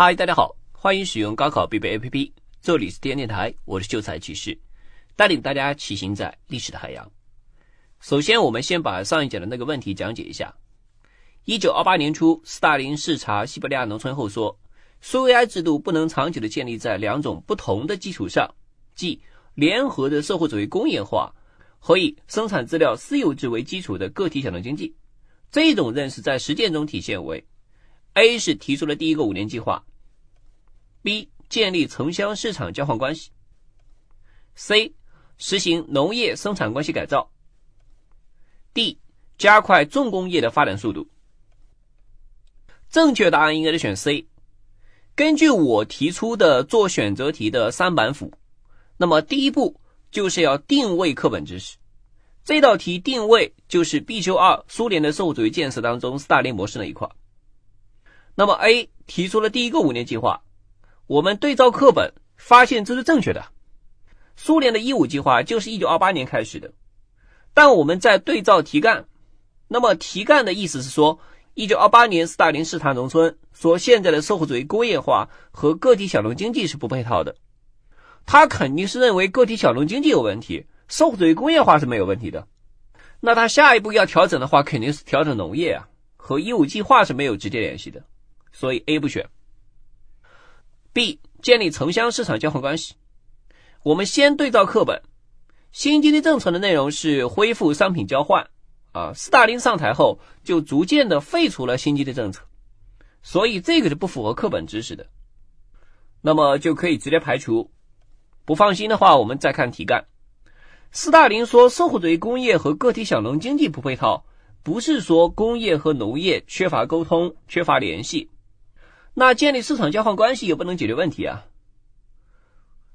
嗨，大家好，欢迎使用高考必备 APP，这里是天电台，我是秀才骑士，带领大家骑行在历史的海洋。首先，我们先把上一讲的那个问题讲解一下。一九二八年初，斯大林视察西伯利亚农村后说，苏维埃制度不能长久的建立在两种不同的基础上，即联合的社会主义工业化和以生产资料私有制为基础的个体小农经济。这种认识在实践中体现为：A 是提出了第一个五年计划；B 建立城乡市场交换关系；C 实行农业生产关系改造。D. 加快重工业的发展速度。正确答案应该是选 C。根据我提出的做选择题的三板斧，那么第一步就是要定位课本知识。这道题定位就是必修二苏联的社会主义建设当中斯大林模式那一块。那么 A 提出了第一个五年计划，我们对照课本发现这是正确的。苏联的一五计划就是一九二八年开始的。但我们在对照题干，那么题干的意思是说，一九二八年斯大林视察农村，说现在的社会主义工业化和个体小农经济是不配套的。他肯定是认为个体小农经济有问题，社会主义工业化是没有问题的。那他下一步要调整的话，肯定是调整农业啊，和一五计划是没有直接联系的，所以 A 不选。B 建立城乡市场交换关系，我们先对照课本。新经济政策的内容是恢复商品交换，啊，斯大林上台后就逐渐的废除了新经济政策，所以这个是不符合课本知识的，那么就可以直接排除。不放心的话，我们再看题干。斯大林说社会主义工业和个体小农经济不配套，不是说工业和农业缺乏沟通、缺乏联系，那建立市场交换关系也不能解决问题啊。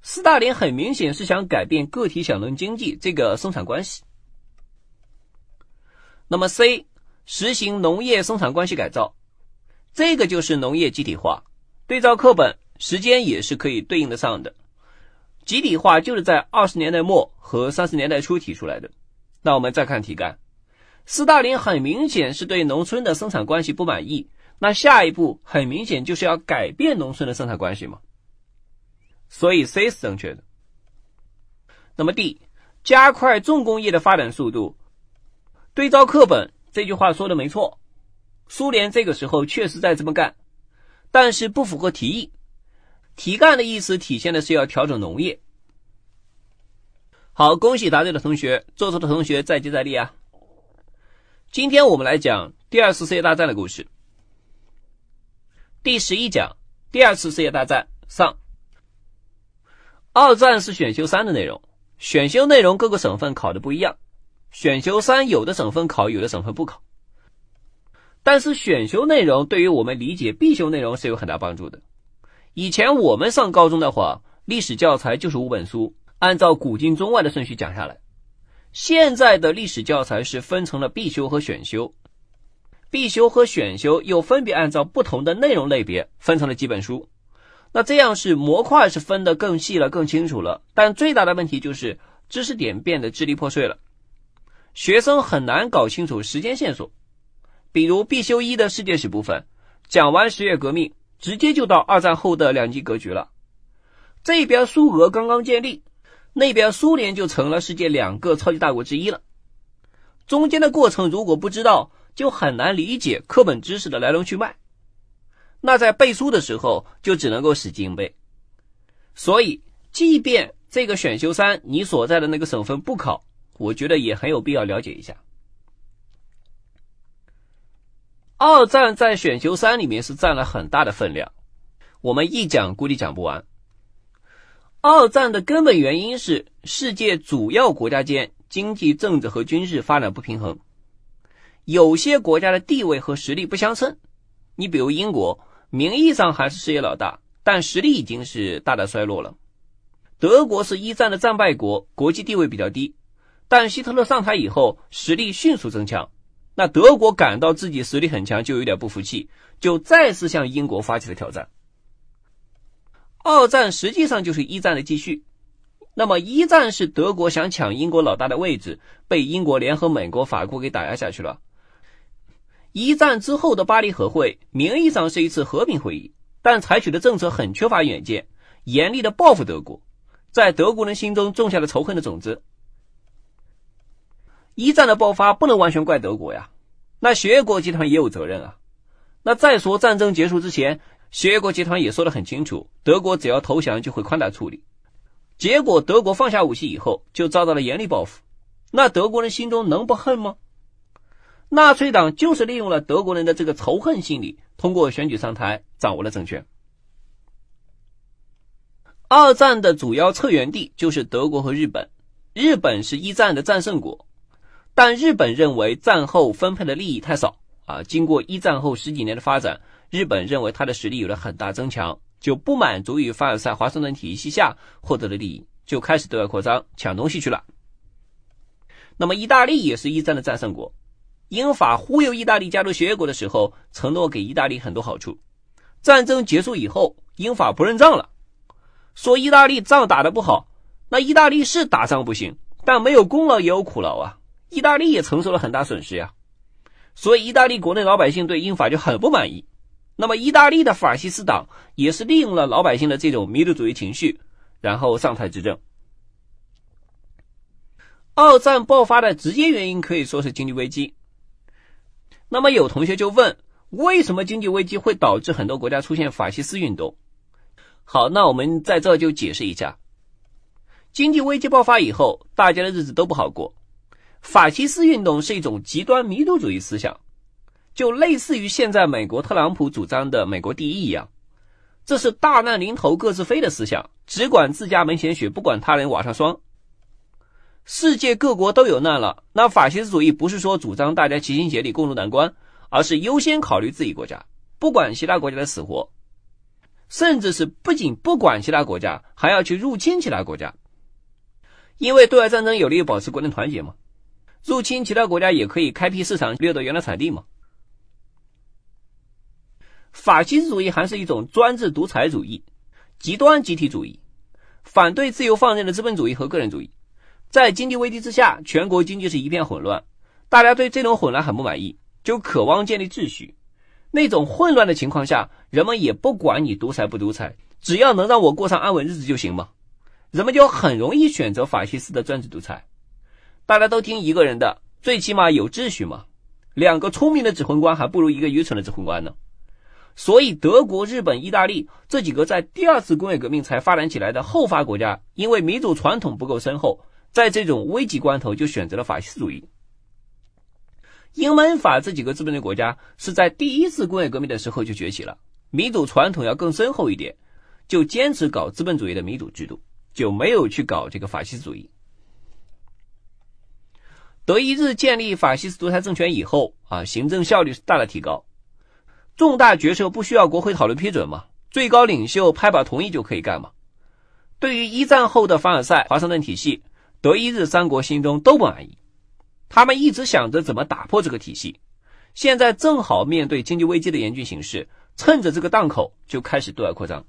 斯大林很明显是想改变个体小农经济这个生产关系。那么 C 实行农业生产关系改造，这个就是农业集体化。对照课本，时间也是可以对应得上的。集体化就是在二十年代末和三十年代初提出来的。那我们再看题干，斯大林很明显是对农村的生产关系不满意，那下一步很明显就是要改变农村的生产关系嘛。所以 C 是正确的。那么 D，加快重工业的发展速度。对照课本，这句话说的没错，苏联这个时候确实在这么干，但是不符合题意。题干的意思体现的是要调整农业。好，恭喜答对的同学，做错的同学再接再厉啊！今天我们来讲第二次世界大战的故事。第十一讲，第二次世界大战上。二战是选修三的内容，选修内容各个省份考的不一样。选修三有的省份考，有的省份不考。但是选修内容对于我们理解必修内容是有很大帮助的。以前我们上高中的话，历史教材就是五本书，按照古今中外的顺序讲下来。现在的历史教材是分成了必修和选修，必修和选修又分别按照不同的内容类别分成了几本书。那这样是模块是分得更细了、更清楚了，但最大的问题就是知识点变得支离破碎了，学生很难搞清楚时间线索。比如必修一的世界史部分，讲完十月革命，直接就到二战后的两极格局了。这边苏俄刚刚建立，那边苏联就成了世界两个超级大国之一了。中间的过程如果不知道，就很难理解课本知识的来龙去脉。那在背书的时候就只能够使劲背，所以即便这个选修三你所在的那个省份不考，我觉得也很有必要了解一下。二战在选修三里面是占了很大的分量，我们一讲估计讲不完。二战的根本原因是世界主要国家间经济、政治和军事发展不平衡，有些国家的地位和实力不相称，你比如英国。名义上还是世界老大，但实力已经是大大衰落了。德国是一战的战败国，国际地位比较低，但希特勒上台以后，实力迅速增强。那德国感到自己实力很强，就有点不服气，就再次向英国发起了挑战。二战实际上就是一战的继续。那么一战是德国想抢英国老大的位置，被英国联合美国、法国给打压下去了。。一战之后的巴黎和会名义上是一次和平会议，但采取的政策很缺乏远见，严厉的报复德国，在德国人心中种下了仇恨的种子。一战的爆发不能完全怪德国呀，那协约国集团也有责任啊。那再说战争结束之前，协约国集团也说得很清楚，德国只要投降就会宽大处理。结果德国放下武器以后，就遭到了严厉报复。那德国人心中能不恨吗？纳粹党就是利用了德国人的这个仇恨心理，通过选举上台，掌握了政权。二战的主要策源地就是德国和日本，日本是一战的战胜国，但日本认为战后分配的利益太少。啊，经过一战后十几年的发展，日本认为他的实力有了很大增强，就不满足于凡尔赛华盛顿体系下获得的利益，就开始对外扩张，抢东西去了。那么，意大利也是一战的战胜国，英法忽悠意大利加入协约国的时候，承诺给意大利很多好处。战争结束以后，英法不认账了，说意大利仗打得不好。那意大利是打仗不行，但没有功劳也有苦劳啊，意大利也承受了很大损失呀。所以，意大利国内老百姓对英法就很不满意。那么，意大利的法西斯党也是利用了老百姓的这种民族主义情绪，然后上台执政。二战爆发的直接原因可以说是经济危机。那么，有同学就问：为什么经济危机会导致很多国家出现法西斯运动？好，那我们在这就解释一下：经济危机爆发以后，大家的日子都不好过。法西斯运动是一种极端民族主义思想，就类似于现在美国特朗普主张的“美国第一”一样，这是大难临头各自飞的思想，只管自家门前雪，不管他人瓦上霜。世界各国都有难了，那法西斯主义不是说主张大家齐心协力共度难关，而是优先考虑自己国家，不管其他国家的死活，甚至是不仅不管其他国家，还要去入侵其他国家，因为对外战争有利于保持国内团结嘛。入侵其他国家也可以开辟市场，掠夺原来产地嘛？法西斯主义还是一种专制独裁主义、极端集体主义，反对自由放任的资本主义和个人主义。在经济危机之下，全国经济是一片混乱，大家对这种混乱很不满意，就渴望建立秩序。那种混乱的情况下，人们也不管你独裁不独裁，只要能让我过上安稳日子就行嘛。人们就很容易选择法西斯的专制独裁。大家都听一个人的，最起码有秩序嘛。两个聪明的指挥官还不如一个愚蠢的指挥官呢。所以，德国、日本、意大利这几个在第二次工业革命才发展起来的后发国家，因为民主传统不够深厚，在这种危急关头就选择了法西斯主义。英美法这几个资本主义国家是在第一次工业革命的时候就崛起了，民主传统要更深厚一点，就坚持搞资本主义的民主制度，就没有去搞这个法西斯主义。德意日建立法西斯独裁政权以后啊，行政效率是大大提高，重大决策不需要国会讨论批准嘛，最高领袖拍板同意就可以干嘛。对于一战后的凡尔赛华盛顿体系，德意日三国心中都不满意，他们一直想着怎么打破这个体系，现在正好面对经济危机的严峻形势，趁着这个档口就开始对外扩张。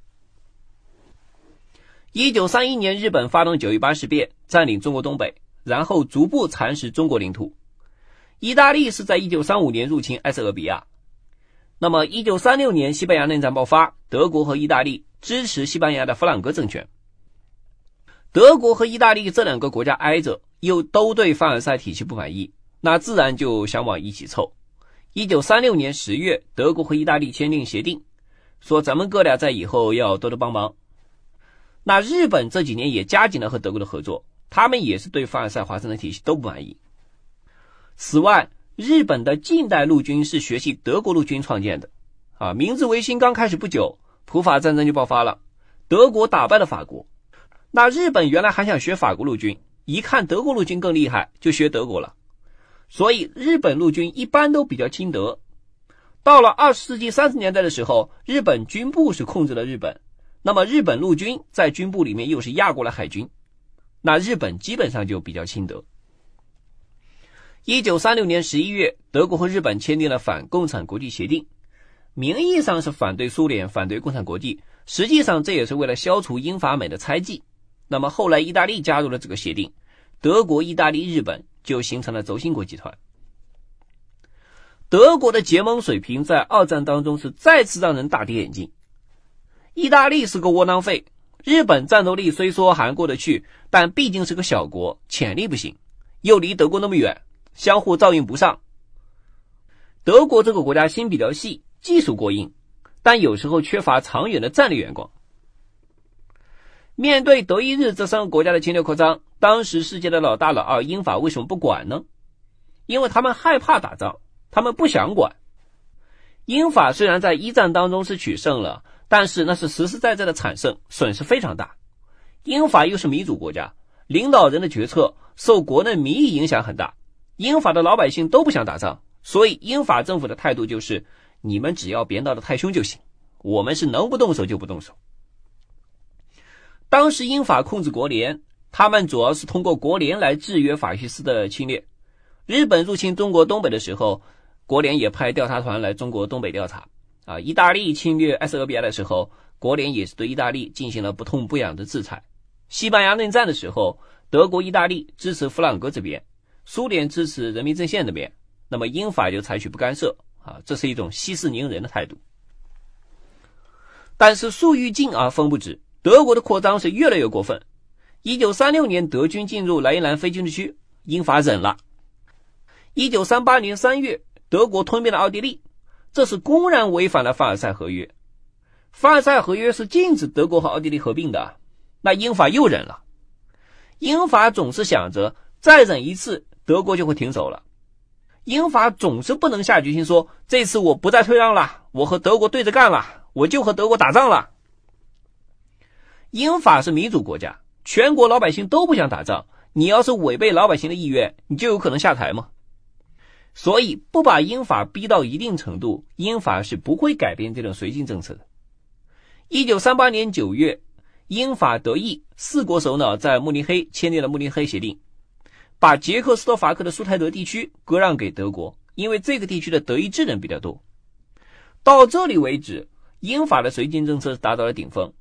一九三一年，日本发动九一八事变，占领中国东北。然后逐步蚕食中国领土。意大利是在一九三五年入侵埃塞俄比亚。那么，一九三六年西班牙内战爆发，德国和意大利支持西班牙的弗朗哥政权。德国和意大利这两个国家挨着，又都对凡尔赛体系不满意，那自然就想往一起凑。一九三六年十月，德国和意大利签订协定，说咱们哥俩在以后要多多帮忙。那日本这几年也加紧了和德国的合作。他们也是对凡尔赛华盛顿体系都不满意。此外，日本的近代陆军是学习德国陆军创建的，啊，明治维新刚开始不久，普法战争就爆发了，德国打败了法国。那日本原来还想学法国陆军，一看德国陆军更厉害，就学德国了。所以，日本陆军一般都比较亲德。到了二十世纪三十年代的时候，日本军部是控制了日本，那么日本陆军在军部里面又是压过了海军。那日本基本上就比较亲德。一九三六年十一月，德国和日本签订了反共产国际协定，名义上是反对苏联、反对共产国际，实际上这也是为了消除英法美的猜忌。那么后来意大利加入了这个协定，德国、意大利、日本就形成了轴心国集团。德国的结盟水平在二战当中是再次让人大跌眼镜，意大利是个窝囊废。日本战斗力虽说还过得去，但毕竟是个小国，潜力不行，又离德国那么远，相互照应不上。德国这个国家心比较细，技术过硬，但有时候缺乏长远的战略眼光。面对德意日这三个国家的侵略扩张，当时世界的老大老二英法为什么不管呢？因为他们害怕打仗，他们不想管。英法虽然在一战当中是取胜了。但是那是实实在在的惨胜，损失非常大。英法又是民主国家，领导人的决策受国内民意影响很大。英法的老百姓都不想打仗，所以英法政府的态度就是：你们只要别闹得太凶就行，我们是能不动手就不动手。当时英法控制国联，他们主要是通过国联来制约法西斯的侵略。日本入侵中国东北的时候，国联也派调查团来中国东北调查。啊，意大利侵略埃塞俄比亚的时候，国联也是对意大利进行了不痛不痒的制裁。西班牙内战的时候，德国、意大利支持弗朗哥这边，苏联支持人民阵线那边，那么英法就采取不干涉。啊，这是一种息事宁人的态度。但是树欲静而风不止，德国的扩张是越来越过分。一九三六年，德军进入莱茵兰非军事区，英法忍了。一九三八年三月，德国吞并了奥地利。这是公然违反了凡尔赛合约。凡尔赛合约是禁止德国和奥地利合并的，那英法又忍了。英法总是想着再忍一次，德国就会停手了。英法总是不能下决心说这次我不再退让了，我和德国对着干了，我就和德国打仗了。英法是民主国家，全国老百姓都不想打仗，你要是违背老百姓的意愿，你就有可能下台吗？所以，不把英法逼到一定程度，英法是不会改变这种绥靖政策的。一九三八年九月，英法德意四国首脑在慕尼黑签订了慕尼黑协定，把捷克斯洛伐克的苏台德地区割让给德国，因为这个地区的德意志人比较多。到这里为止，英法的绥靖政策达到了顶峰。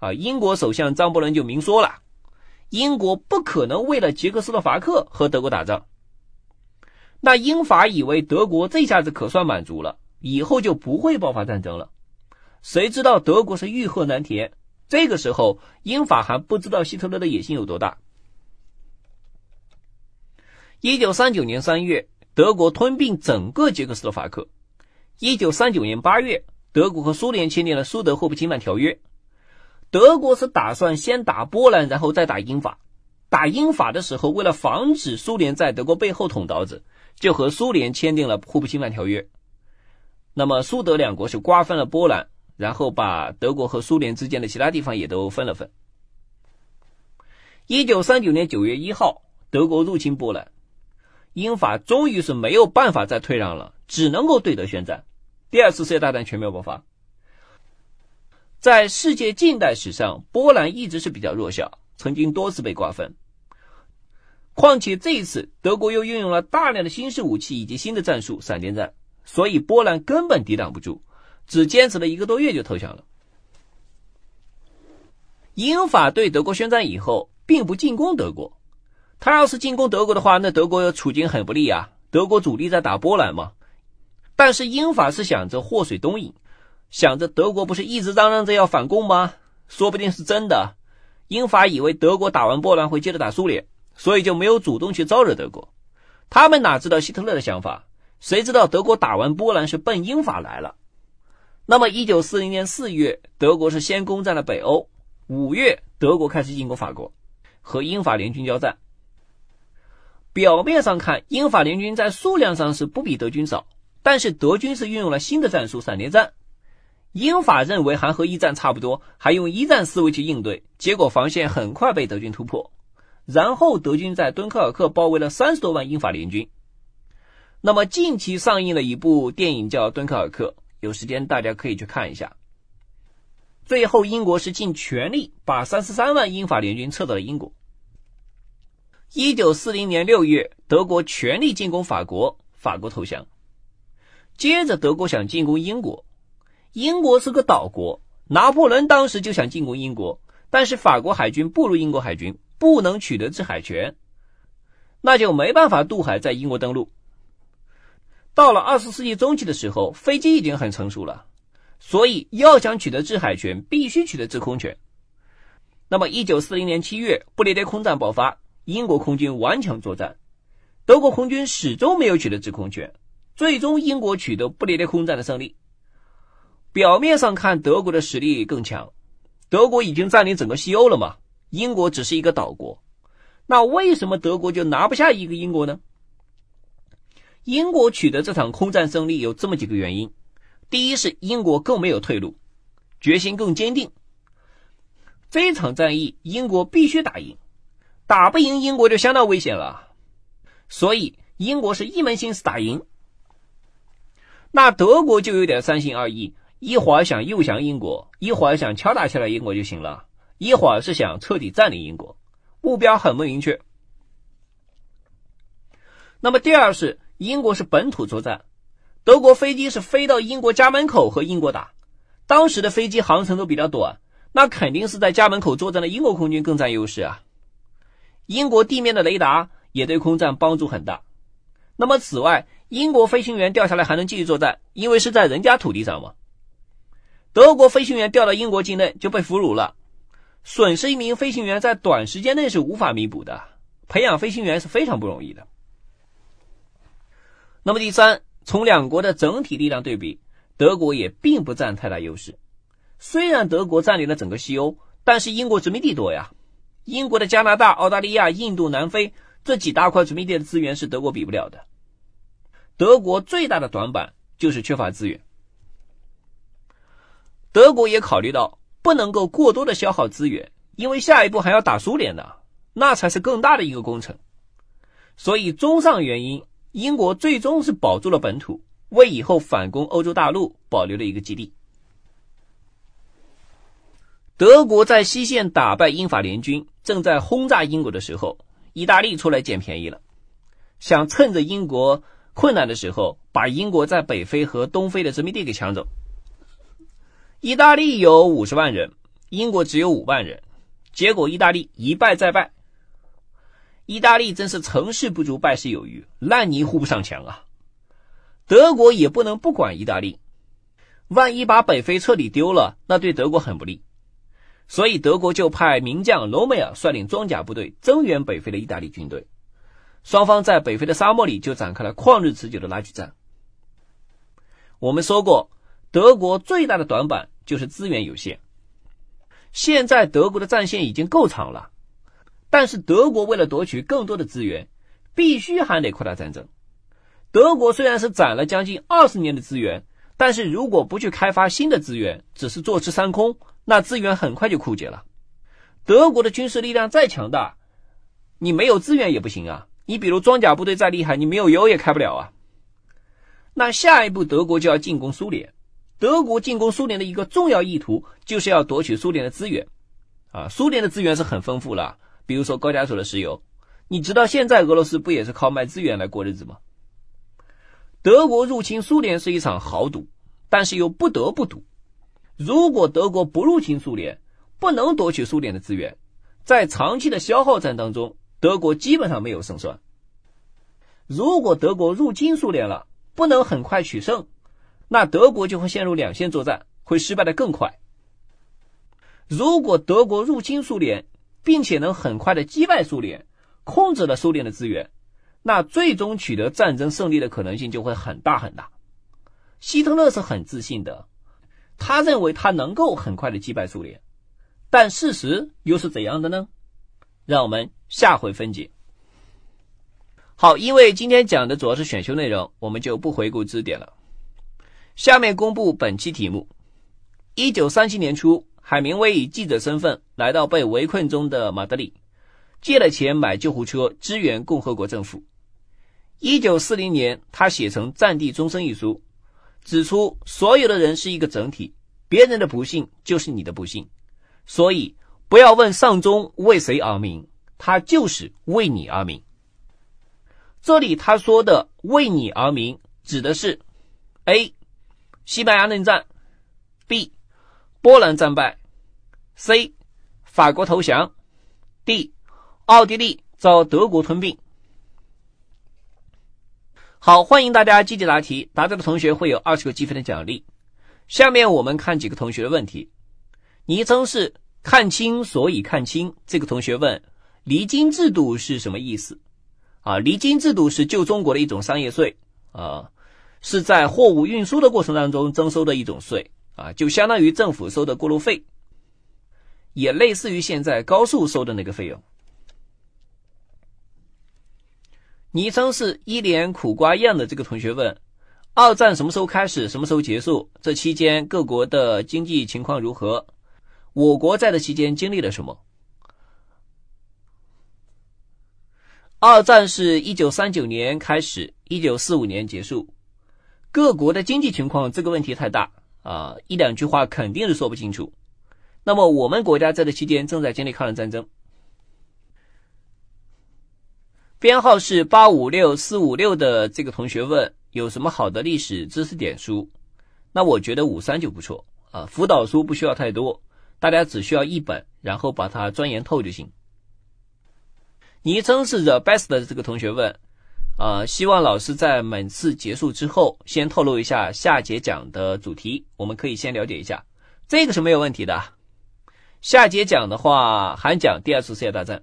啊，英国首相张伯伦就明说了，英国不可能为了捷克斯洛伐克和德国打仗。那英法以为德国这下子可算满足了，以后就不会爆发战争了。谁知道德国是欲壑难填。这个时候，英法还不知道希特勒的野心有多大。一九三九年三月，德国吞并整个捷克斯洛伐克。一九三九年八月，德国和苏联签订了苏德互不侵犯条约。德国是打算先打波兰，然后再打英法。打英法的时候，为了防止苏联在德国背后捅刀子。就和苏联签订了互不侵犯条约，那么苏德两国是瓜分了波兰，然后把德国和苏联之间的其他地方也都分了分。一九三九年九月一号，德国入侵波兰，英法终于是没有办法再退让了，只能够对德宣战。第二次世界大战全面爆发。在世界近代史上，波兰一直是比较弱小，曾经多次被瓜分。况且这一次，德国又运用了大量的新式武器以及新的战术——闪电战，所以波兰根本抵挡不住，只坚持了一个多月就投降了。英法对德国宣战以后，并不进攻德国。他要是进攻德国的话，那德国处境很不利啊！德国主力在打波兰嘛。但是英法是想着祸水东引，想着德国不是一直嚷嚷着要反攻吗？说不定是真的。英法以为德国打完波兰会接着打苏联。所以就没有主动去招惹德国，他们哪知道希特勒的想法？谁知道德国打完波兰是奔英法来了？那么，一九四零年四月，德国是先攻占了北欧，五月德国开始进攻法国，和英法联军交战。表面上看，英法联军在数量上是不比德军少，但是德军是运用了新的战术——闪电战。英法认为还和一战差不多，还用一战思维去应对，结果防线很快被德军突破。然后德军在敦刻尔克包围了三十多万英法联军。那么近期上映了一部电影叫《敦刻尔克》，有时间大家可以去看一下。最后英国是尽全力把三十三万英法联军撤到了英国。一九四零年六月，德国全力进攻法国，法国投降。接着德国想进攻英国，英国是个岛国，拿破仑当时就想进攻英国，但是法国海军不如英国海军。不能取得制海权，那就没办法渡海在英国登陆。到了二十世纪中期的时候，飞机已经很成熟了，所以要想取得制海权，必须取得制空权。那么，一九四零年七月，不列颠空战爆发，英国空军顽强作战，德国空军始终没有取得制空权，最终英国取得不列颠空战的胜利。表面上看，德国的实力更强，德国已经占领整个西欧了嘛，英国只是一个岛国。那为什么德国就拿不下一个英国呢？英国取得这场空战胜利有这么几个原因：第一是英国更没有退路，决心更坚定。这场战役英国必须打赢，打不赢英国就相当危险了。所以英国是一门心思打赢。那德国就有点三心二意，一会儿想诱降英国，一会儿想敲打下来英国就行了，一会儿是想彻底占领英国。目标很不明确。那么第二是英国是本土作战，德国飞机是飞到英国家门口和英国打，当时的飞机航程都比较短，那肯定是在家门口作战的英国空军更占优势啊。英国地面的雷达也对空战帮助很大。那么此外，英国飞行员掉下来还能继续作战，因为是在人家土地上嘛。德国飞行员掉到英国境内就被俘虏了。损失一名飞行员在短时间内是无法弥补的，培养飞行员是非常不容易的。那么第三，从两国的整体力量对比，德国也并不占太大优势。虽然德国占领了整个西欧，但是英国殖民地多呀。英国的加拿大、澳大利亚、印度、南非这几大块殖民地的资源是德国比不了的。德国最大的短板就是缺乏资源。德国也考虑到。不能够过多的消耗资源，因为下一步还要打苏联呢，那才是更大的一个工程。所以，综上原因，英国最终是保住了本土，为以后反攻欧洲大陆保留了一个基地。德国在西线打败英法联军，正在轰炸英国的时候，意大利出来捡便宜了，想趁着英国困难的时候，把英国在北非和东非的殖民地给抢走。意大利有五十万人，英国只有五万人，结果意大利一败再败。意大利真是成事不足败事有余，烂泥糊不上墙啊！德国也不能不管意大利，万一把北非彻底丢了，那对德国很不利。所以德国就派名将罗美尔率领装甲部队增援北非的意大利军队，双方在北非的沙漠里就展开了旷日持久的拉锯战。我们说过。德国最大的短板就是资源有限。现在德国的战线已经够长了，但是德国为了夺取更多的资源，必须还得扩大战争。德国虽然是攒了将近二十年的资源，但是如果不去开发新的资源，只是坐吃山空，那资源很快就枯竭了。德国的军事力量再强大，你没有资源也不行啊！你比如装甲部队再厉害，你没有油也开不了啊。那下一步德国就要进攻苏联。德国进攻苏联的一个重要意图，就是要夺取苏联的资源，啊，苏联的资源是很丰富了，比如说高加索的石油，你知道现在俄罗斯不也是靠卖资源来过日子吗？德国入侵苏联是一场豪赌，但是又不得不赌。如果德国不入侵苏联，不能夺取苏联的资源，在长期的消耗战当中，德国基本上没有胜算。如果德国入侵苏联了，不能很快取胜。那德国就会陷入两线作战，会失败的更快。如果德国入侵苏联，并且能很快的击败苏联，控制了苏联的资源，那最终取得战争胜利的可能性就会很大很大。希特勒是很自信的，他认为他能够很快的击败苏联，但事实又是怎样的呢？让我们下回分解。好，因为今天讲的主要是选修内容，我们就不回顾知识点了。下面公布本期题目：一九三七年初，海明威以记者身份来到被围困中的马德里，借了钱买救护车支援共和国政府。一九四零年，他写成《战地钟声》一书，指出所有的人是一个整体，别人的不幸就是你的不幸，所以不要问上钟为谁而鸣，他就是为你而鸣。这里他说的“为你而鸣”指的是 A。西班牙内战，B，波兰战败，C，法国投降，D，奥地利遭德国吞并。好，欢迎大家积极答题，答对的同学会有二十个积分的奖励。下面我们看几个同学的问题。昵称是看清，所以看清。这个同学问：离京制度是什么意思？啊，离京制度是旧中国的一种商业税啊，是在货物运输的过程当中征收的一种税啊，就相当于政府收的过路费，也类似于现在高速收的那个费用。昵称是一脸苦瓜样的这个同学问：二战什么时候开始？什么时候结束？这期间各国的经济情况如何？我国在这期间经历了什么？二战是一九三九年开始，一九四五年结束。各国的经济情况这个问题太大啊，一两句话肯定是说不清楚。那么我们国家在这期间正在经历抗日战争。编号是八五六四五六的这个同学问有什么好的历史知识点书？那我觉得五三就不错啊，辅导书不需要太多，大家只需要一本，然后把它钻研透就行。昵称是 the best 的这个同学问，呃，希望老师在每次结束之后先透露一下下节讲的主题，我们可以先了解一下，这个是没有问题的。下节讲的话，还讲第二次世界大战。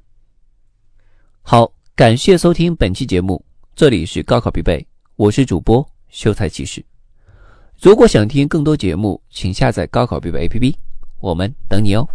好，感谢收听本期节目，这里是高考必备，我是主播秀才骑士。如果想听更多节目，请下载高考必备 APP，我们等你哦。